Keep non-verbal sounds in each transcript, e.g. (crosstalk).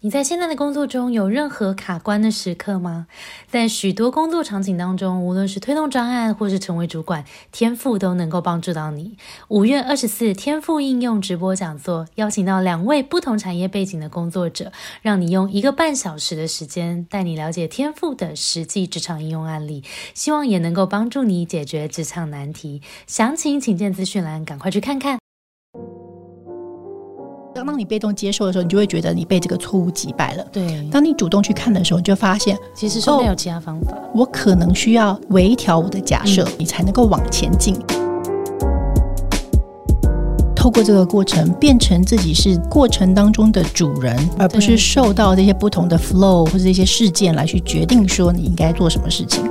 你在现在的工作中有任何卡关的时刻吗？在许多工作场景当中，无论是推动专案或是成为主管，天赋都能够帮助到你。五月二十四，天赋应用直播讲座，邀请到两位不同产业背景的工作者，让你用一个半小时的时间，带你了解天赋的实际职场应用案例，希望也能够帮助你解决职场难题。详情请见资讯栏，赶快去看看。当你被动接受的时候，你就会觉得你被这个错误击败了。对，当你主动去看的时候，你就发现其实是没有其他方法。我可能需要微调我的假设，你才能够往前进。透过这个过程，变成自己是过程当中的主人，而不是受到这些不同的 flow 或者这些事件来去决定说你应该做什么事情。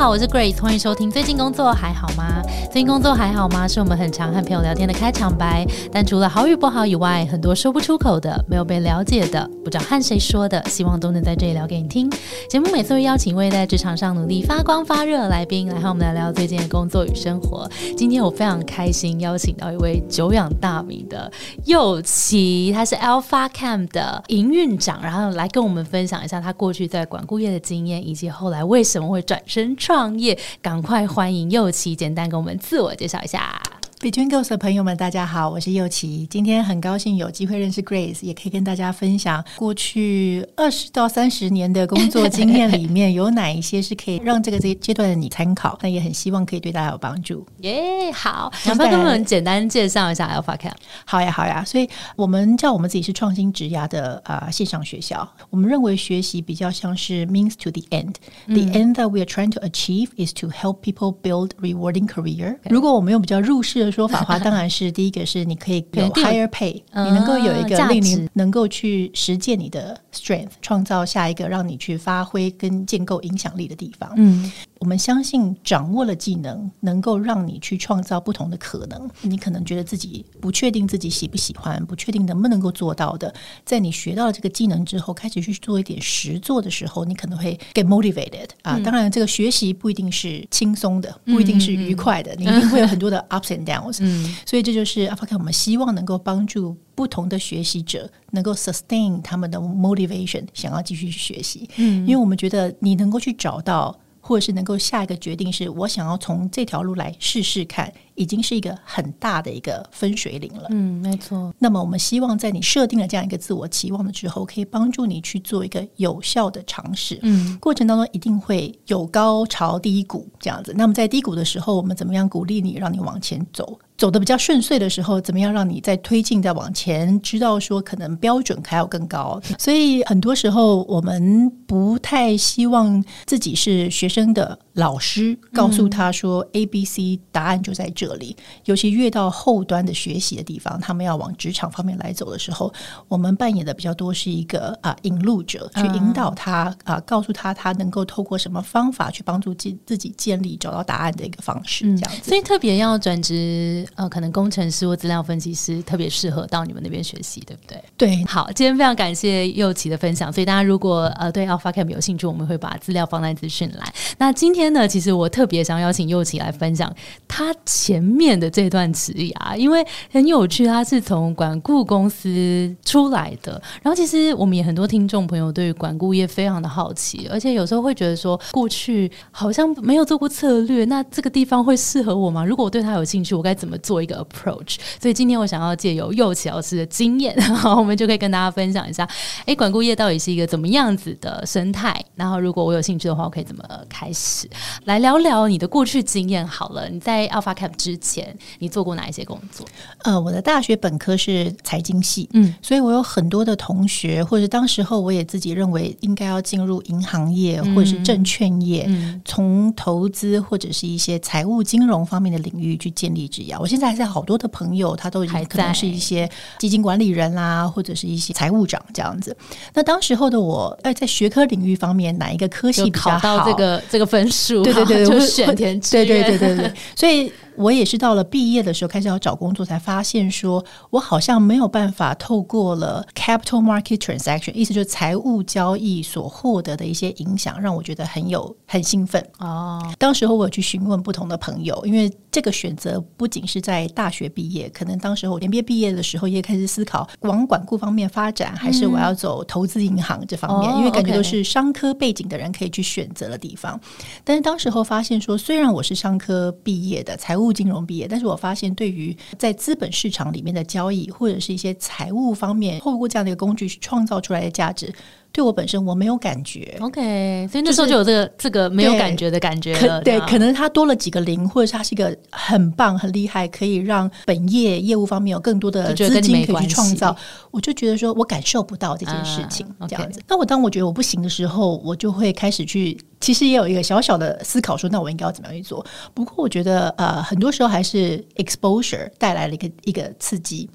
好，我是 Grace，欢迎收听。最近工作还好吗？最近工作还好吗？是我们很常和朋友聊天的开场白。但除了好与不好以外，很多说不出口的、没有被了解的、不知道和谁说的，希望都能在这里聊给你听。节目每次会邀请一位在职场上努力发光发热的来宾，来和我们来聊最近的工作与生活。今天我非常开心邀请到一位久仰大名的右奇，他是 Alpha Cam 的营运长，然后来跟我们分享一下他过去在管顾业的经验，以及后来为什么会转身创业。赶快欢迎右奇，简单跟我们。自我介绍一下。Between Girls 的朋友们，大家好，我是右琪。今天很高兴有机会认识 Grace，也可以跟大家分享过去二十到三十年的工作经验里面有哪一些是可以让这个这阶段的你参考。那也很希望可以对大家有帮助。耶，好，能不能跟我们简单介绍一下 Alpha Camp？好呀，好呀。所以我们叫我们自己是创新职涯的啊线上学校。我们认为学习比较像是 means to the end。The end that we are trying to achieve is to help people build rewarding career。如果我们用比较入世的说法的话，当然是第一个是你可以有 higher pay，你能够有一个令你能够去实践你的 strength，创造下一个让你去发挥跟建构影响力的地方。嗯。我们相信掌握了技能，能够让你去创造不同的可能。你可能觉得自己不确定自己喜不喜欢，不确定能不能够做到的，在你学到了这个技能之后，开始去做一点实做的时候，你可能会 get motivated 啊。当然，这个学习不一定是轻松的，不一定是愉快的，你一定会有很多的 ups and 嗯，所以这就是 i c a 我们希望能够帮助不同的学习者能够 sustain 他们的 motivation，想要继续去学习。嗯，因为我们觉得你能够去找到。或者是能够下一个决定，是我想要从这条路来试试看。已经是一个很大的一个分水岭了。嗯，没错。那么我们希望在你设定了这样一个自我期望的之后，可以帮助你去做一个有效的尝试。嗯，过程当中一定会有高潮低谷这样子。那么在低谷的时候，我们怎么样鼓励你，让你往前走？走的比较顺遂的时候，怎么样让你再推进、再往前？知道说可能标准还要更高。所以很多时候我们不太希望自己是学生的老师，告诉他说 A、B、C 答案就在这。里，尤其越到后端的学习的地方，他们要往职场方面来走的时候，我们扮演的比较多是一个啊引路者，去引导他啊，告诉他他能够透过什么方法去帮助自自己建立找到答案的一个方式，这样子。所以特别要转职呃，可能工程师或资料分析师特别适合到你们那边学习，对不对？对。好，今天非常感谢右奇的分享。所以大家如果呃对 Alpha Camp 有兴趣，我们会把资料放在资讯栏。那今天呢，其实我特别想邀请右琪来分享他前。面的这段职涯，因为很有趣，他是从管顾公司出来的。然后，其实我们也很多听众朋友对于管顾业非常的好奇，而且有时候会觉得说，过去好像没有做过策略，那这个地方会适合我吗？如果我对他有兴趣，我该怎么做一个 approach？所以今天我想要借由右琪老师的经验，然后我们就可以跟大家分享一下，哎，管顾业到底是一个怎么样子的生态？然后，如果我有兴趣的话，我可以怎么开始来聊聊你的过去经验？好了，你在 Alpha Cap 之前你做过哪一些工作？呃，我的大学本科是财经系，嗯，所以我有很多的同学，或者当时候我也自己认为应该要进入银行业或者是证券业，从投资或者是一些财务金融方面的领域去建立职业。我现在还在好多的朋友，他都已经可能是一些基金管理人啦，或者是一些财务长这样子。那当时候的我，哎，在学科领域方面，哪一个科系比较好？这个这个分数，对对对，就选填对对对对对，(laughs) (laughs) 所以。我也是到了毕业的时候开始要找工作，才发现说我好像没有办法透过了 capital market transaction，意思就是财务交易所获得的一些影响，让我觉得很有很兴奋哦。当时候我有去询问不同的朋友，因为这个选择不仅是在大学毕业，可能当时我 MBA 毕业的时候也开始思考往管顾方面发展，还是我要走投资银行这方面，因为感觉都是商科背景的人可以去选择的地方。但是当时候发现说，虽然我是商科毕业的，财务金融毕业，但是我发现对于在资本市场里面的交易或者是一些财务方面，透过这样的一个工具去创造出来的价值。对我本身我没有感觉，OK，所以那时候就有这个这个没有感觉的感觉了。对，可能它多了几个零，或者是它是一个很棒很厉害，可以让本业业务方面有更多的资金可以去创造。我就觉得说我感受不到这件事情这样子。那我当我觉得我不行的时候，我就会开始去，其实也有一个小小的思考，说那我应该要怎么样去做？不过我觉得呃，很多时候还是 exposure 带来了一个一个刺激。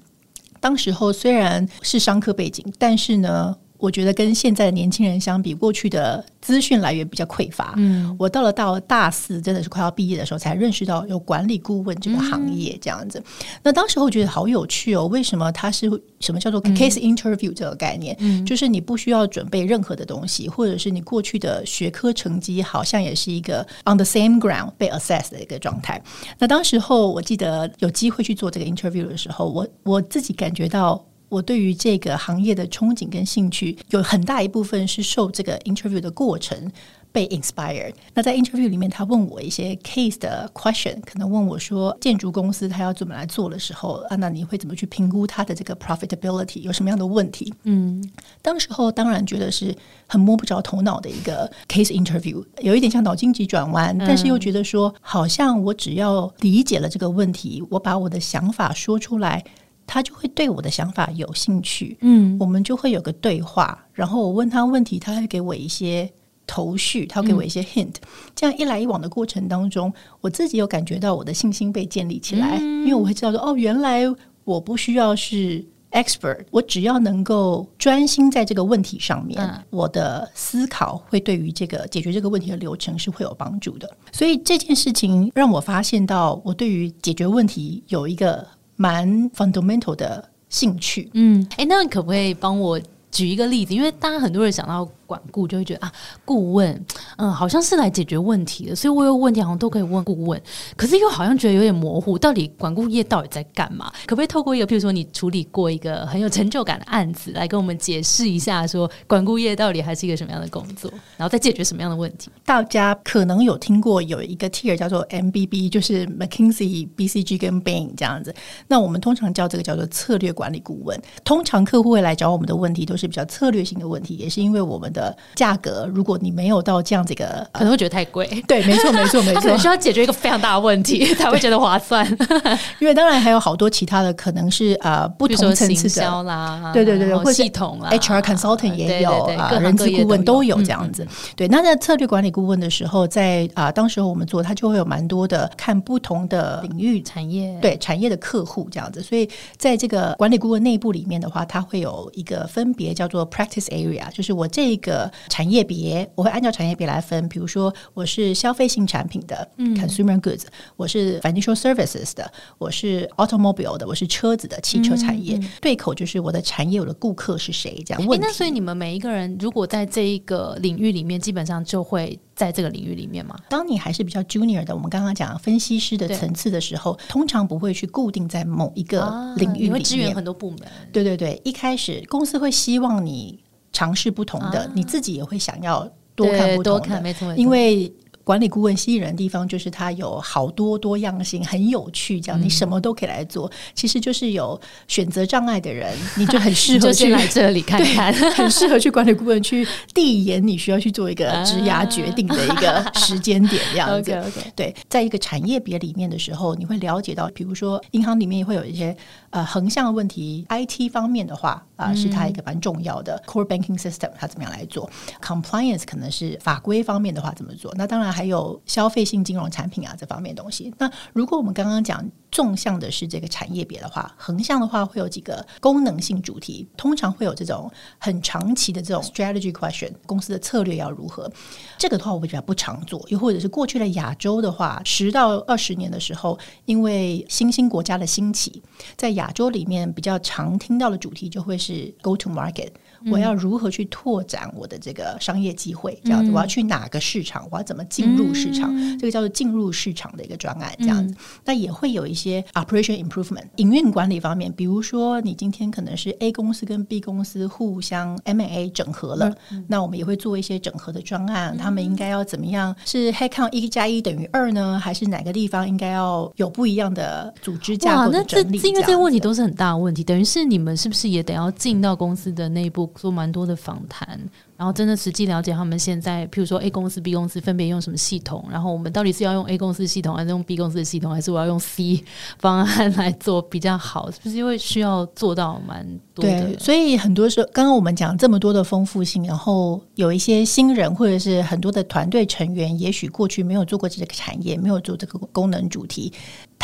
当时候虽然是商科背景，但是呢。我觉得跟现在的年轻人相比，过去的资讯来源比较匮乏。嗯，我到了到大四，真的是快要毕业的时候，才认识到有管理顾问这个行业这样子。那当时我觉得好有趣哦，为什么它是什么叫做 case interview 这个概念？嗯，就是你不需要准备任何的东西，或者是你过去的学科成绩好像也是一个 on the same ground 被 assess 的一个状态。那当时候我记得有机会去做这个 interview 的时候，我我自己感觉到。我对于这个行业的憧憬跟兴趣，有很大一部分是受这个 interview 的过程被 inspired。那在 interview 里面，他问我一些 case 的 question，可能问我说，建筑公司他要怎么来做的时候，啊，那你会怎么去评估它的这个 profitability？有什么样的问题？嗯，当时候当然觉得是很摸不着头脑的一个 case interview，有一点像脑筋急转弯，但是又觉得说，好像我只要理解了这个问题，我把我的想法说出来。他就会对我的想法有兴趣，嗯，我们就会有个对话，然后我问他问题，他会给我一些头绪，他给我一些 hint，这样一来一往的过程当中，我自己有感觉到我的信心被建立起来，因为我会知道说，哦，原来我不需要是 expert，我只要能够专心在这个问题上面，我的思考会对于这个解决这个问题的流程是会有帮助的。所以这件事情让我发现到，我对于解决问题有一个。蛮 fundamental 的兴趣，嗯，哎，那你可不可以帮我举一个例子？因为大家很多人想到。管顾就会觉得啊，顾问，嗯，好像是来解决问题的，所以我有问题好像都可以问顾问，可是又好像觉得有点模糊，到底管顾业到底在干嘛？可不可以透过一个，譬如说你处理过一个很有成就感的案子，来跟我们解释一下，说管顾业到底还是一个什么样的工作，然后再解决什么样的问题？大家可能有听过有一个 tier 叫做 MBB，就是 McKinsey、BCG 跟 Bain 这样子。那我们通常叫这个叫做策略管理顾问。通常客户会来找我们的问题都是比较策略性的问题，也是因为我们的价格，如果你没有到这样子一个，可能会觉得太贵。(laughs) 对，没错，没错，没错，需要解决一个非常大的问题 (laughs) 才会觉得划算。(laughs) 因为当然还有好多其他的，可能是呃不同层次的啦，对对对对，或系统啦，HR consultant 也有啊，人资顾问都有这样子。对，那在策略管理顾问的时候，在啊，当时候我们做，他就会有蛮多的看不同的领域产业，对产业的客户这样子。所以在这个管理顾问内部里面的话，它会有一个分别叫做 practice area，就是我这个。产业别我会按照产业别来分，比如说我是消费性产品的，consumer goods，我是 financial services 的，我是 automobile 的，我是车子的汽车产业。对口就是我的产业，我的顾客是谁？这样问。那所以你们每一个人如果在这一个领域里面，基本上就会在这个领域里面嘛？当你还是比较 junior 的，我们刚刚讲分析师的层次的时候，通常不会去固定在某一个领域里面，支援很多部门。对对对，一开始公司会希望你。尝试不同的，你自己也会想要多看不同的，因为。管理顾问吸引人的地方就是它有好多多样性，很有趣，这样你什么都可以来做。其实就是有选择障碍的人，(laughs) 你就很适合去来这里看 (laughs) 看，很适合去管理顾问去递延你需要去做一个 (laughs) 职涯决定的一个时间点，这样子。对，在一个产业别里面的时候，你会了解到，比如说银行里面会有一些呃横向的问题，IT 方面的话啊，是它一个蛮重要的 core banking system，它怎么样来做？compliance 可能是法规方面的话怎么做？那当然。还有消费性金融产品啊，这方面东西。那如果我们刚刚讲。纵向的是这个产业别的话，横向的话会有几个功能性主题，通常会有这种很长期的这种 strategy question，公司的策略要如何？这个的话我比较不常做，又或者是过去的亚洲的话，十到二十年的时候，因为新兴国家的兴起，在亚洲里面比较常听到的主题就会是 go to market。我要如何去拓展我的这个商业机会？这样子，我要去哪个市场？我要怎么进入市场？这个叫做进入市场的一个专案，这样子。那也会有一些 operation improvement 营运管理方面，比如说你今天可能是 A 公司跟 B 公司互相 M A 整合了，那我们也会做一些整合的专案。他们应该要怎么样？是 head count 一加一等于二呢？还是哪个地方应该要有不一样的组织架构的整理？因为这些问题都是很大的问题，等于是你们是不是也得要进到公司的内部？做蛮多的访谈。然后真的实际了解他们现在，譬如说 A 公司、B 公司分别用什么系统，然后我们到底是要用 A 公司系统，还是用 B 公司的系统，还是我要用 C (laughs) 方案来做比较好？是不是因为需要做到蛮多的？所以很多时候，刚刚我们讲这么多的丰富性，然后有一些新人或者是很多的团队成员，也许过去没有做过这个产业，没有做这个功能主题，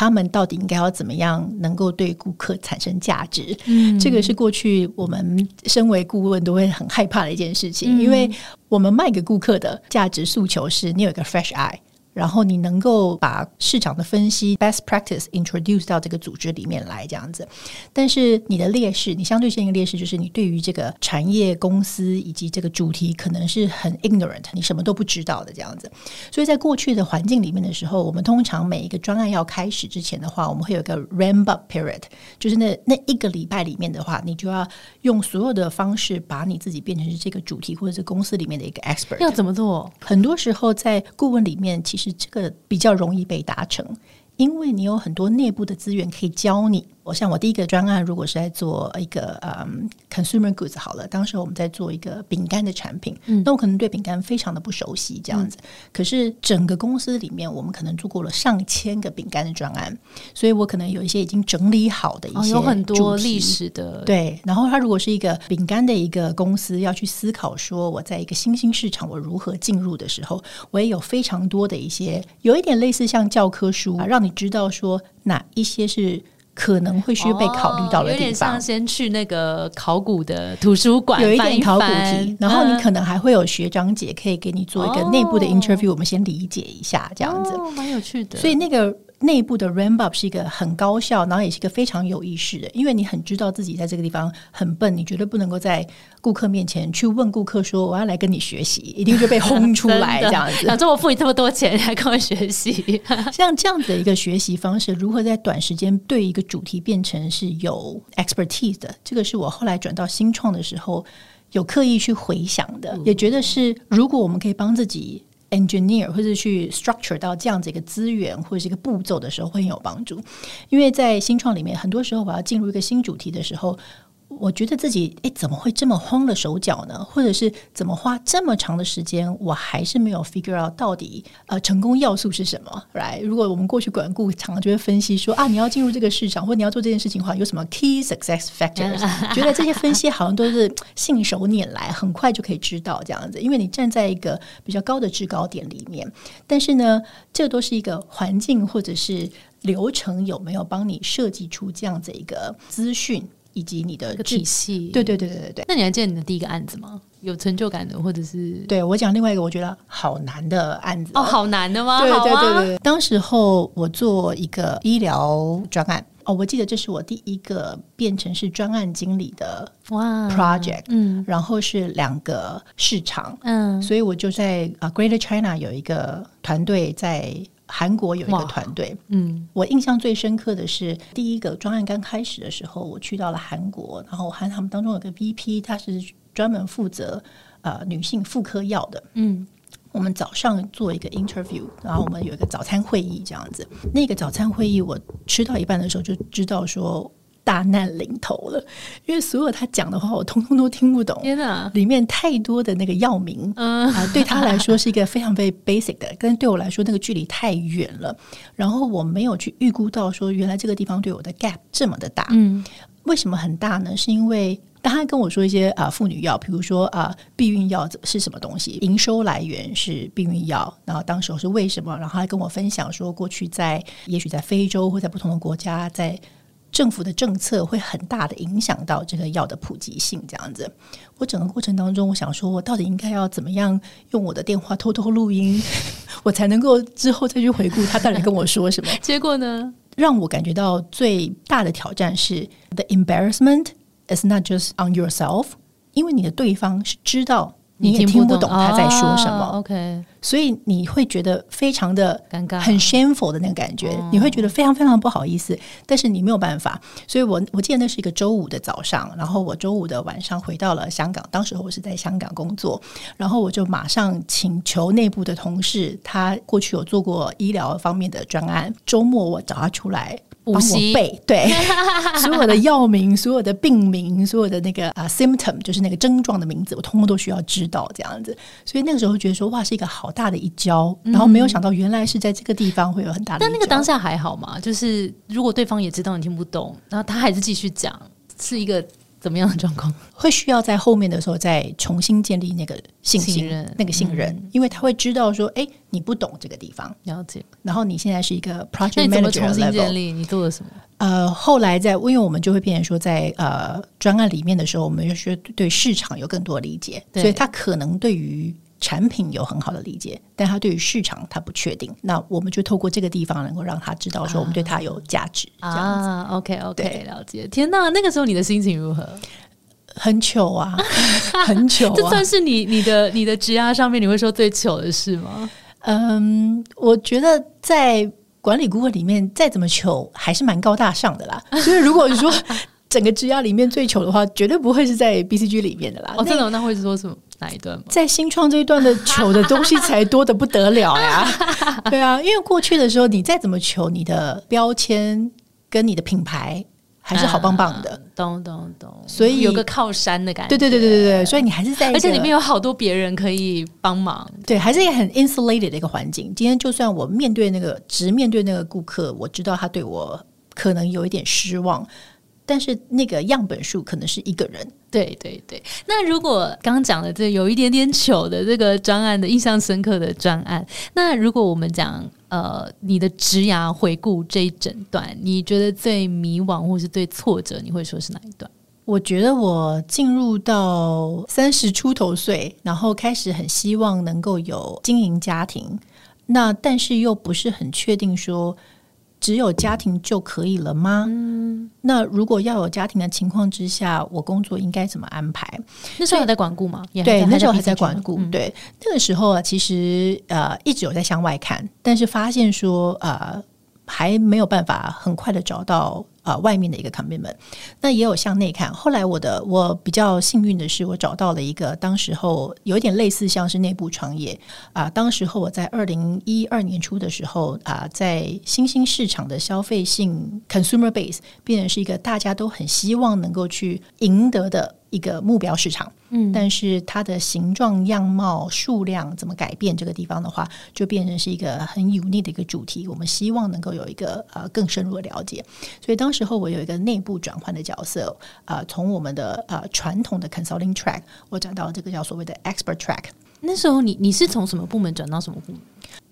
他们到底应该要怎么样能够对顾客产生价值？嗯，这个是过去我们身为顾问都会很害怕的一件事情。因为我们卖给顾客的价值诉求是你有一个 fresh eye。然后你能够把市场的分析 best practice introduce 到这个组织里面来，这样子。但是你的劣势，你相对性的劣势就是你对于这个产业公司以及这个主题可能是很 ignorant，你什么都不知道的这样子。所以在过去的环境里面的时候，我们通常每一个专案要开始之前的话，我们会有一个 ramp up period，就是那那一个礼拜里面的话，你就要用所有的方式把你自己变成是这个主题或者是公司里面的一个 expert。要怎么做？很多时候在顾问里面，其实是这个比较容易被达成，因为你有很多内部的资源可以教你。我像我第一个专案，如果是在做一个嗯 consumer goods 好了，当时我们在做一个饼干的产品，嗯，那我可能对饼干非常的不熟悉，这样子。可是整个公司里面，我们可能做过了上千个饼干的专案，所以我可能有一些已经整理好的一些有很多历史的对。然后，它如果是一个饼干的一个公司，要去思考说我在一个新兴市场我如何进入的时候，我也有非常多的一些有一点类似像教科书啊，让你知道说哪一些是。可能会需要被考虑到的地方，有点像先去那个考古的图书馆，有一点考古题，然后你可能还会有学长姐可以给你做一个内部的 interview，我们先理解一下这样子，蛮有趣的。所以那个。内部的 ramp up 是一个很高效，然后也是一个非常有意识的，因为你很知道自己在这个地方很笨，你绝对不能够在顾客面前去问顾客说我要来跟你学习，一定就被轰出来 (laughs) 这样子。想说我付你这么多钱来跟我学习，(laughs) 像这样子的一个学习方式，如何在短时间对一个主题变成是有 expertise 的，这个是我后来转到新创的时候有刻意去回想的，也觉得是如果我们可以帮自己。Engineer 或者去 structure 到这样子一个资源或者是一个步骤的时候会很有帮助，因为在新创里面，很多时候我要进入一个新主题的时候。我觉得自己哎，怎么会这么慌了手脚呢？或者是怎么花这么长的时间，我还是没有 figure out 到底呃成功要素是什么？Right？如果我们过去管顾常常就会分析说啊，你要进入这个市场或你要做这件事情的话，有什么 key success factors？(laughs) 觉得这些分析好像都是信手拈来，很快就可以知道这样子，因为你站在一个比较高的制高点里面。但是呢，这都是一个环境或者是流程有没有帮你设计出这样子一个资讯？以及你的体系，对对对对对对。那你还记得你的第一个案子吗？有成就感的，或者是对我讲另外一个我觉得好难的案子哦，好难的吗？对对对对。当时候我做一个医疗专案哦，我记得这是我第一个变成是专案经理的哇 project，嗯，然后是两个市场，嗯，所以我就在啊 Greater China 有一个团队在。韩国有一个团队，嗯，我印象最深刻的是第一个专案刚开始的时候，我去到了韩国，然后我和他们当中有个 VP，他是专门负责呃女性妇科药的，嗯，我们早上做一个 interview，然后我们有一个早餐会议这样子，那个早餐会议我吃到一半的时候就知道说。大难临头了，因为所有他讲的话，我通通都听不懂。天哪，里面太多的那个药名，啊，对他来说是一个非常非常 basic 的，但对我来说那个距离太远了。然后我没有去预估到说，原来这个地方对我的 gap 这么的大。嗯，为什么很大呢？是因为当他跟我说一些啊妇女药，比如说啊避孕药是什么东西，营收来源是避孕药，然后当时候是为什么，然后还跟我分享说，过去在也许在非洲或在不同的国家，在政府的政策会很大的影响到这个药的普及性，这样子。我整个过程当中，我想说，我到底应该要怎么样用我的电话偷偷录音，(laughs) 我才能够之后再去回顾他到底跟我说什么？(laughs) 结果呢，让我感觉到最大的挑战是 the embarrassment is not just on yourself，因为你的对方是知道。你也听不懂他在说什么，OK，所以你会觉得非常的尴尬，很 shameful 的那个感觉，你会觉得非常非常不好意思，但是你没有办法。所以我我记得那是一个周五的早上，然后我周五的晚上回到了香港，当时我是在香港工作，然后我就马上请求内部的同事，他过去有做过医疗方面的专案，周末我找他出来。帮我背对 (laughs) 所有的药名、所有的病名、所有的那个啊 symptom，就是那个症状的名字，我通通都需要知道这样子。所以那个时候觉得说哇，是一个好大的一跤，然后没有想到原来是在这个地方会有很大的。但那个当下还好嘛？就是如果对方也知道你听不懂，然后他还是继续讲，是一个。怎么样的状况会需要在后面的时候再重新建立那个信心、那个信任？因为他会知道说，哎，你不懂这个地方，了解。然后你现在是一个 project manager 重新建立，你做了什么？呃，后来在，因为我们就会变成说，在呃专案里面的时候，我们就是对市场有更多理解，所以他可能对于。产品有很好的理解，但他对于市场他不确定。那我们就透过这个地方，能够让他知道说我们对他有价值。这样子，OK OK，了解。天哪，那个时候你的心情如何？很糗啊，(laughs) 很糗。这算是你你的你的职压上面你会说最糗的事吗？嗯，我觉得在管理顾问里面，再怎么糗还是蛮高大上的啦。所以如果说 (laughs) 整个职压里面最糗的话，绝对不会是在 BCG 里面的啦。哦，真的那会是说什么？哪一段？在新创这一段的求的东西才多的不得了呀！(laughs) 对啊，因为过去的时候，你再怎么求，你的标签跟你的品牌还是好棒棒的，懂懂懂。所以有个靠山的感觉，对对对对对对。所以你还是在，而且里面有好多别人可以帮忙，对，还是一个很 insulated 的一个环境。今天就算我面对那个直面对那个顾客，我知道他对我可能有一点失望。但是那个样本数可能是一个人，对对对。那如果刚刚讲的这有一点点糗的这个专案的印象深刻的专案，那如果我们讲呃你的职涯回顾这一整段，你觉得最迷惘或是最挫折，你会说是哪一段？我觉得我进入到三十出头岁，然后开始很希望能够有经营家庭，那但是又不是很确定说。只有家庭就可以了吗？嗯，那如果要有家庭的情况之下，我工作应该怎么安排？那时候还在管顾吗？对，那时候还在管顾。对，那个时候啊，其实呃一直有在向外看，但是发现说呃还没有办法很快的找到。啊，外面的一个 commitment，那也有向内看。后来我的我比较幸运的是，我找到了一个当时候有点类似像是内部创业啊。当时候我在二零一二年初的时候啊，在新兴市场的消费性 consumer base 变成是一个大家都很希望能够去赢得的。一个目标市场，嗯，但是它的形状、样貌、数量怎么改变？这个地方的话，就变成是一个很 unique 的一个主题。我们希望能够有一个呃更深入的了解。所以当时候我有一个内部转换的角色，呃，从我们的呃传统的 consulting track，我转到这个叫所谓的 expert track。那时候你你是从什么部门转到什么部门？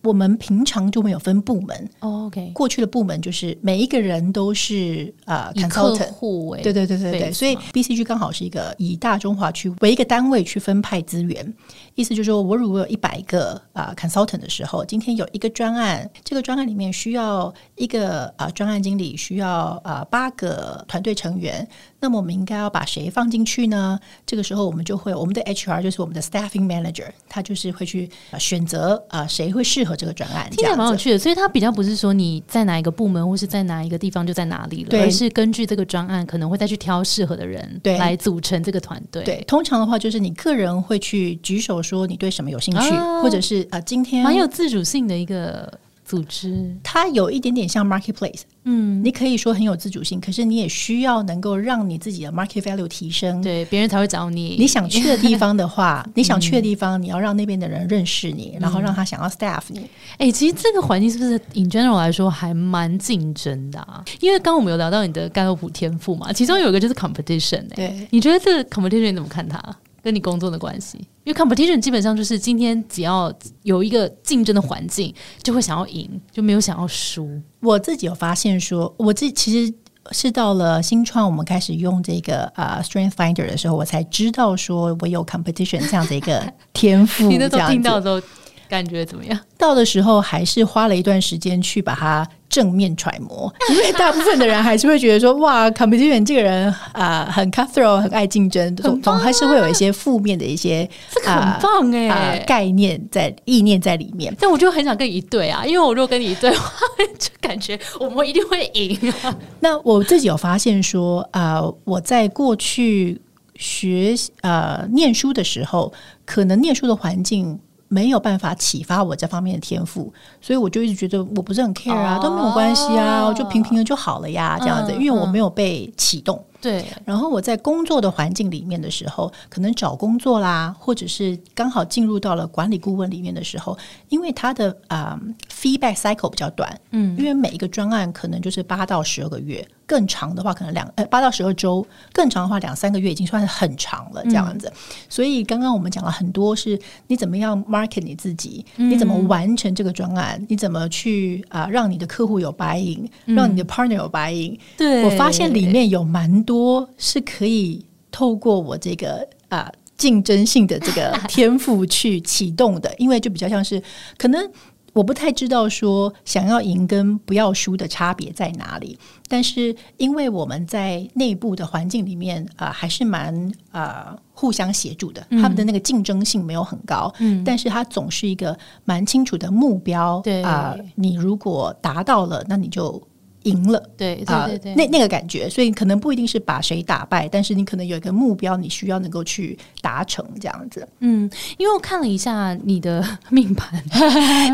我们平常就没有分部门，OK。过去的部门就是每一个人都是啊，以客户为对对对对对，所以 BCG 刚好是一个以大中华区为一个单位去分派资源。意思就是说，我如果有一百个啊 consultant 的时候，今天有一个专案，这个专案里面需要一个啊专案经理，需要啊八个团队成员，那么我们应该要把谁放进去呢？这个时候我们就会，我们的 HR 就是我们的 staffing manager，他就是会去选择啊谁会适合这个专案，听起来蛮有趣的。所以他比较不是说你在哪一个部门或是在哪一个地方就在哪里了，而是根据这个专案可能会再去挑适合的人来组成这个团队。对，通常的话就是你个人会去举手。说你对什么有兴趣，或者是啊，今天蛮有自主性的一个组织，它有一点点像 marketplace。嗯，你可以说很有自主性，可是你也需要能够让你自己的 market value 提升。对，别人才会找你。你想去的地方的话，(laughs) 你想去的地方，你要让那边的人认识你，然后让他想要 staff 你。哎、其实这个环境是不是 in general 来说还蛮竞争的啊？因为刚刚我们有聊到你的盖洛普天赋嘛，其中有一个就是 competition、欸。对你觉得这个 competition 你怎么看它？跟你工作的关系？因为 competition 基本上就是今天只要有一个竞争的环境，就会想要赢，就没有想要输。我自己有发现说，我自己其实是到了新创，我们开始用这个呃 Strength Finder 的时候，我才知道说我有 competition 这样的一个天赋。(laughs) 你那时候听到的时候，感觉怎么样？到的时候，还是花了一段时间去把它正面揣摩，因为大部分的人还是会觉得说，哇，competition 这个人啊、呃很 cutthroat，很爱竞争，总总还是会有一些负面的一些这个很棒哎、啊概念在意念在里面。但我就很想跟你一对啊，因为我如果跟你一对的话，就感觉我们一定会赢啊。那我自己有发现说，啊，我在过去学呃念书的时候，可能念书的环境没有办法启发我这方面的天赋，所以我就一直觉得我不是很 care 啊，哦都没有关系啊，我就平平的就好了呀，这样子，嗯因为我没有被启动。对，然后我在工作的环境里面的时候，可能找工作啦，或者是刚好进入到了管理顾问里面的时候，因为他的啊、feedback cycle 比较短，嗯，因为每一个专案可能就是八到十二个月，更长的话可能两呃八到十二周，更长的话两三个月已经算是很长了这样子。所以刚刚我们讲了很多，是你怎么样 market 你自己，你怎么完成这个专案，你怎么去啊、让你的客户有白银，让你的 partner 有白银。对。我发现里面有蛮多是可以透过我这个啊。竞争性的这个 (laughs) 天赋去启动的，因为就比较像是可能我不太知道说想要赢跟不要输的差别在哪里，但是因为我们在内部的环境里面啊、呃还是蛮啊互相协助的，他们的那个竞争性没有很高，嗯但是它总是一个蛮清楚的目标，对啊、你如果达到了，那你就赢了。对啊、对对对，那那个感觉，所以可能不一定是把谁打败，但是你可能有一个目标，你需要能够去达成这样子。嗯，因为我看了一下你的命盘，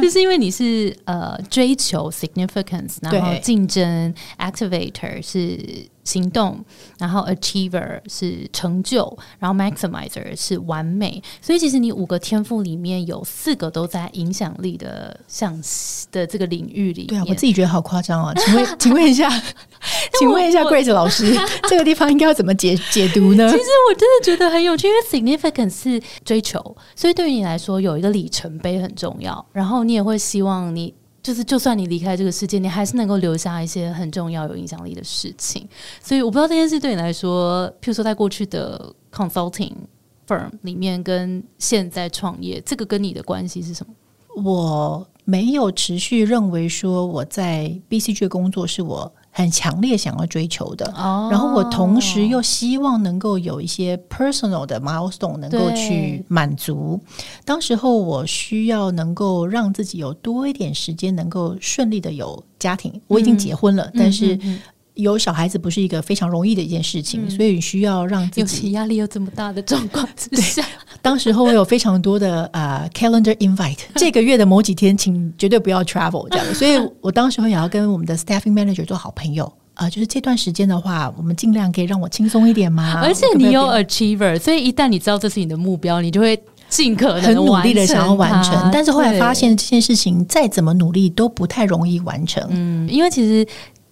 就是因为你是呃追求 significance，然后对竞争 activator 是行动，然后 achiever 是成就，然后 maximizer 是完美，所以其实你五个天赋里面有四个都在影响力的向的这个领域里。对啊，我自己觉得好夸张啊！请问，(laughs) 请问一下，请问一下我 Grace 老师，(laughs) 这个地方应该要怎么解解读呢其？实我真的觉得很有趣，因为 significance 是追求，所以对于你来说有一个里程碑很重要。然后你也会希望你就是，就算你离开这个世界，你还是能够留下一些很重要、有影响力的事情。所以我不知道这件事对你来说，譬如说在过去的 consulting firm 里面跟现在创业，这个跟你的关系是什么？我没有持续认为说我在 BCG 工作是我很强烈想要追求的。哦然后我同时又希望能够有一些 personal 的 milestone 能够去满足。当时候我需要能够让自己有多一点时间，能够顺利的有家庭。我已经结婚了，但是有小孩子不是一个非常容易的一件事情，所以需要让自尤己其压力又这么大的状况之下，(laughs) 当时候我有非常多的呃 calendar invite，(laughs) 这个月的某几天请绝对不要 travel 这样，(laughs) 所以我当时候也要跟我们的 staffing manager 做好朋友。啊、就是这段时间的话，我们尽量可以让我轻松一点嘛。而且你有 achiever，所以一旦你知道这是你的目标，你就会尽可能很努力的想要完成，但是后来发现这件事情再怎么努力都不太容易完成。嗯，因为其实。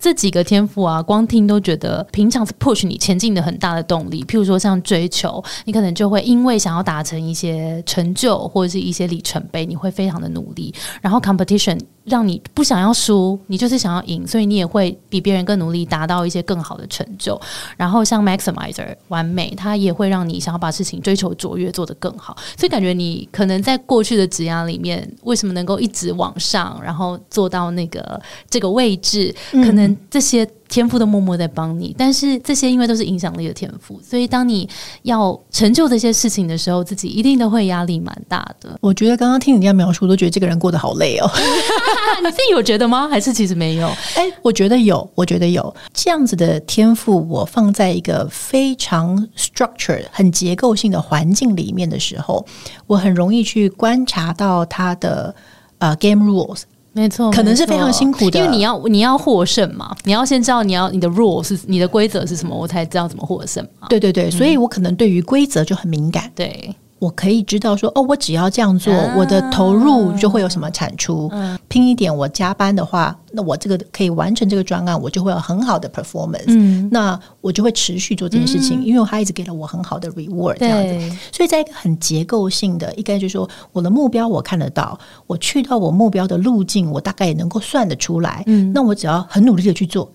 这几个天赋啊，光听都觉得平常是 push 你前进的很大的动力。譬如说像追求，你可能就会因为想要达成一些成就或者是一些里程碑，你会非常的努力。然后 competition 让你不想要输，你就是想要赢，所以你也会比别人更努力，达到一些更好的成就。然后像 maximizer 完美，它也会让你想要把事情追求卓越，做得更好。所以感觉你可能在过去的职涯里面，为什么能够一直往上，然后做到那个这个位置，可能这些天赋都默默在帮你。但是这些因为都是影响力的天赋，所以当你要成就这些事情的时候，自己一定都会压力蛮大的。我觉得刚刚听你这样描述，都觉得这个人过得好累哦。(laughs) 你自己有觉得吗？还是其实没有？(laughs) 哎，我觉得有，我觉得有这样子的天赋，我放在一个非常 structured、很结构性的环境里面的时候，我很容易去观察到他的呃 game rules。没错，可能是非常辛苦的，因为你要你要获胜嘛，你要先知道你要你的 rule 是你的规则是什么，我才知道怎么获胜嘛。对对对，所以我可能对于规则就很敏感。对。我可以知道说，哦，我只要这样做，我的投入就会有什么产出。拼一点，我加班的话，那我这个可以完成这个专案，我就会有很好的 performance。嗯，那我就会持续做这件事情，因为他一直给了我很好的 reward。这样子，所以在一个很结构性的，应该就是说，我的目标我看得到，我去到我目标的路径，我大概也能够算得出来。嗯，那我只要很努力的去做，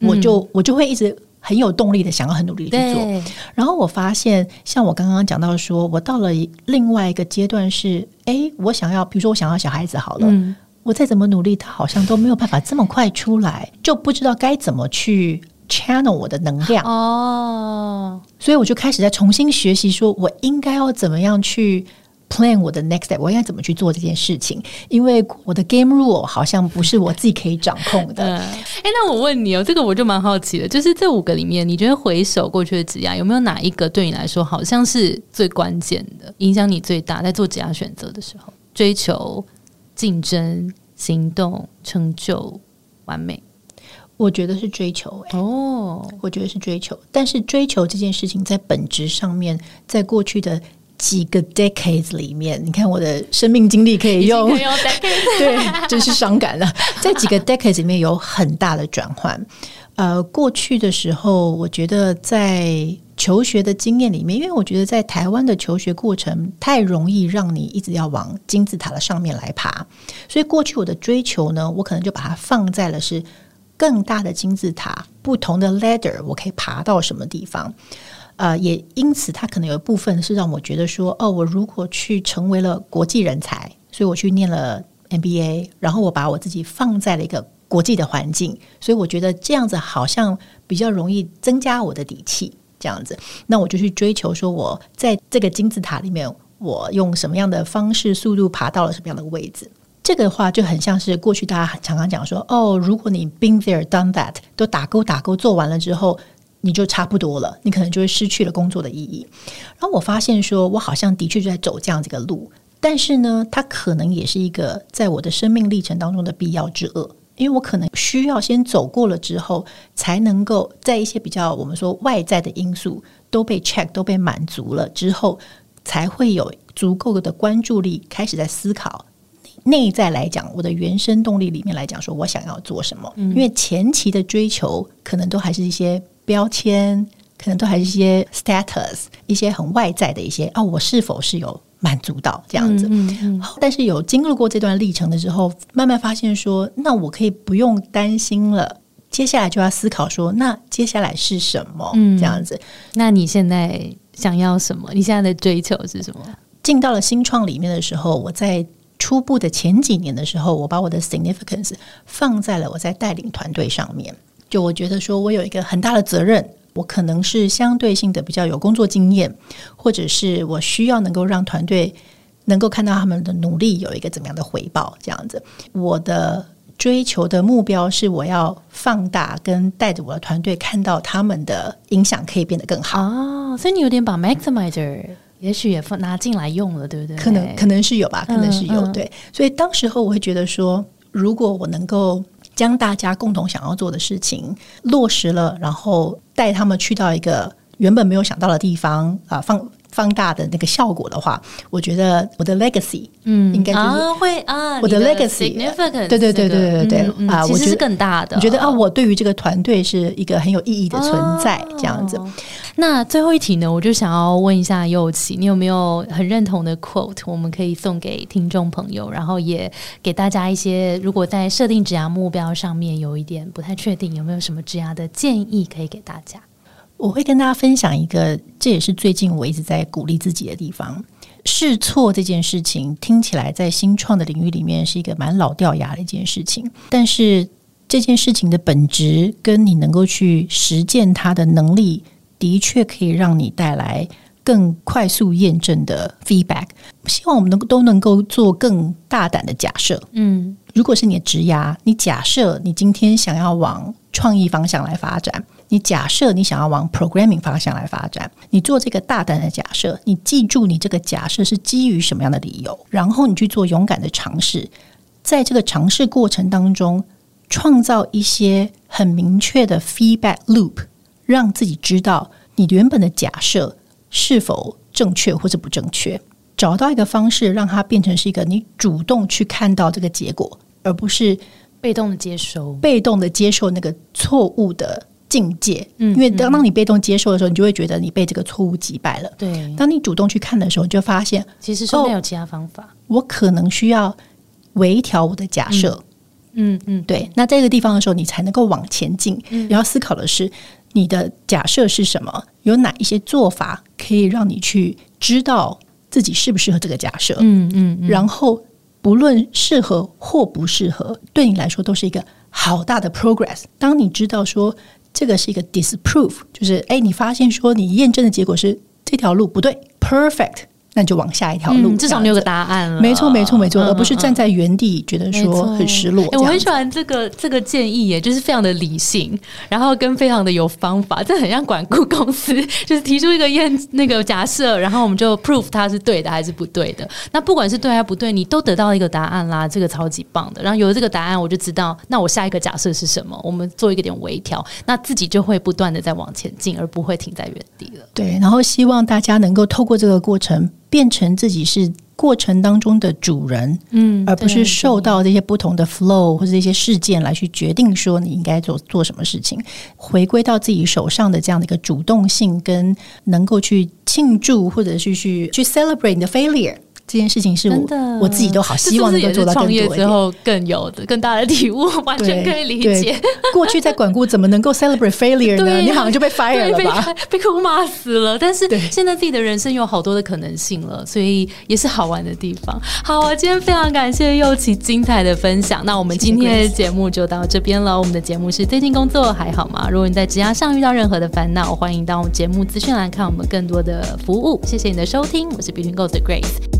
我就我就会一直。很有动力的，想要很努力的去做。然后我发现，像我刚刚讲到，说我到了另外一个阶段是，哎，我想要，比如说我想要小孩子好了，我再怎么努力，他好像都没有办法这么快出来，就不知道该怎么去 channel 我的能量哦。所以我就开始在重新学习，说我应该要怎么样去。Plan 我的 next step，我应该怎么去做这件事情？因为我的 game rule 好像不是我自己可以掌控的。(laughs) 哎，那我问你哦，这个我就蛮好奇的，就是这五个里面，你觉得回首过去的职涯，有没有哪一个对你来说好像是最关键的，影响你最大，在做职涯选择的时候，追求、竞争、行动、成就、完美？我觉得是追求。哦，我觉得是追求，但是追求这件事情在本质上面，在过去的。几个 decades 里面，你看我的生命经历可以用，(laughs) 对，真是伤感了。(laughs) 在几个 decades 里面有很大的转换。呃，过去的时候，我觉得在求学的经验里面，因为我觉得在台湾的求学过程太容易让你一直要往金字塔的上面来爬，所以过去我的追求呢，我可能就把它放在了是更大的金字塔，不同的 ladder，我可以爬到什么地方。呃，也因此，他可能有一部分是让我觉得说，哦，我如果去成为了国际人才，所以我去念了 MBA，然后我把我自己放在了一个国际的环境，所以我觉得这样子好像比较容易增加我的底气。这样子，那我就去追求说，我在这个金字塔里面，我用什么样的方式、速度爬到了什么样的位置？这个话就很像是过去大家常常讲说，哦，如果你 been there done that，都打勾打勾做完了之后。你就差不多了，你可能就会失去了工作的意义。然后我发现，说我好像的确就在走这样子一个路，但是呢，它可能也是一个在我的生命历程当中的必要之恶，因为我可能需要先走过了之后，才能够在一些比较我们说外在的因素都被 check 都被满足了之后，才会有足够的关注力开始在思考内在来讲，我的原生动力里面来讲，说我想要做什么。因为前期的追求可能都还是一些。标签可能都还是一些 status，一些很外在的一些啊，我是否是有满足到这样子？嗯嗯。但是有经历过这段历程的时候，慢慢发现说，那我可以不用担心了。接下来就要思考说，那接下来是什么？嗯，这样子。那你现在想要什么？你现在的追求是什么？进到了新创里面的时候，我在初步的前几年的时候，我把我的 significance 放在了我在带领团队上面。就我觉得说，我有一个很大的责任，我可能是相对性的比较有工作经验，或者是我需要能够让团队能够看到他们的努力有一个怎么样的回报，这样子。我的追求的目标是，我要放大跟带着我的团队看到他们的影响可以变得更好啊。所以你有点把 maximizer 也许也放拿进来用了，对不对？可能可能是有吧，可能是有对。所以当时候我会觉得说，如果我能够。将大家共同想要做的事情落实了，然后带他们去到一个原本没有想到的地方啊，放。放大的那个效果的话，我觉得我的 legacy，嗯，应该就是会啊，我的 legacy，对对对对对对对啊，其实是更大的。我觉得啊，我对于这个团队是一个很有意义的存在，这样子。那最后一题呢，我就想要问一下佑琪，你有没有很认同的 quote，我们可以送给听众朋友，然后也给大家一些，如果在设定职涯目标上面有一点不太确定，有没有什么职涯的建议可以给大家？我会跟大家分享一个，这也是最近我一直在鼓励自己的地方。试错这件事情听起来在新创的领域里面是一个蛮老掉牙的一件事情，但是这件事情的本质跟你能够去实践它的能力，的确可以让你带来更快速验证的 feedback。希望我们能都能够做更大胆的假设。嗯，如果是你的职涯，你假设你今天想要往创意方向来发展。你假设你想要往 programming 方向来发展，你做这个大胆的假设，你记住你这个假设是基于什么样的理由，然后你去做勇敢的尝试，在这个尝试过程当中，创造一些很明确的 feedback loop，让自己知道你原本的假设是否正确或者不正确。找到一个方式，让它变成是一个你主动去看到这个结果，而不是被动的接收，被动的接受那个错误的境界。嗯因为当当你被动接受的时候，你就会觉得你被这个错误击败了。对，当你主动去看的时候，你就发现其实是没有其他方法。我可能需要微调我的假设。嗯嗯，对，那这个地方的时候，你才能够往前进。你要思考的是，你的假设是什么？有哪一些做法可以让你去知道自己适不适合这个假设？嗯嗯嗯，然后不论适合或不适合，对你来说都是一个好大的 progress。当你知道说这个是一个 disprove，就是哎，你发现说你验证的结果是这条路不对，perfect，那就往下一条路。嗯至少你有个答案了。没错，没错，没错，嗯而不是站在原地觉得说很失落。欸我很喜欢这个这个建议耶，就是非常的理性，然后跟非常的有方法，这很像管顾公司，就是提出一个验那个假设，然后我们就 prove 它是对的还是不对的。那不管是对还是不对，你都得到一个答案啦，这个超级棒的。然后有了这个答案，我就知道那我下一个假设是什么，我们做一个点微调，那自己就会不断的在往前进，而不会停在原地了。对，然后希望大家能够透过这个过程，变成自己是过程当中的主人，嗯而不是受到这些不同的 flow 或者这些事件来去决定说你应该做做什么事情，回归到自己手上的这样的一个主动性，跟能够去庆祝或者是去去 celebrate 你的 failure 这件事情，是我的，我自己都好希望能够做到更这是不是也是创业。之后更有的更大的体悟，完全可以理解。过去在管顾怎么能够 celebrate failure 呢？你好像就被 fire，了吧？被被客户骂死了。但是对现在自己的人生有好多的可能性了，所以也是好玩的地方。好啊，今天非常感谢佑琪精彩的分享。那我们今天的节目就到这边了。我们的节目是最近工作还好吗？如果你在职涯上遇到任何的烦恼，欢迎到我们节目资讯栏看我们更多的服务。谢谢你的收听，我是 Between Goals 的 Grace。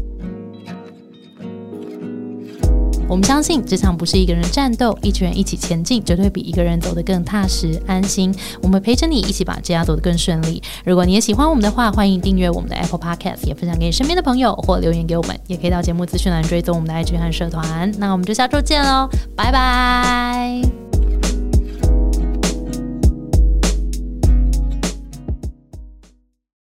我们相信，职场不是一个人战斗，一群人一起前进，绝对比一个人走得更踏实安心。我们陪着你一起把职涯走得更顺利。如果你也喜欢我们的话，欢迎订阅我们的 Apple Podcast，也分享给你身边的朋友，或留言给我们，也可以到节目资讯栏追踪我们的 IG 和社团。那我们就下周见喽，拜拜。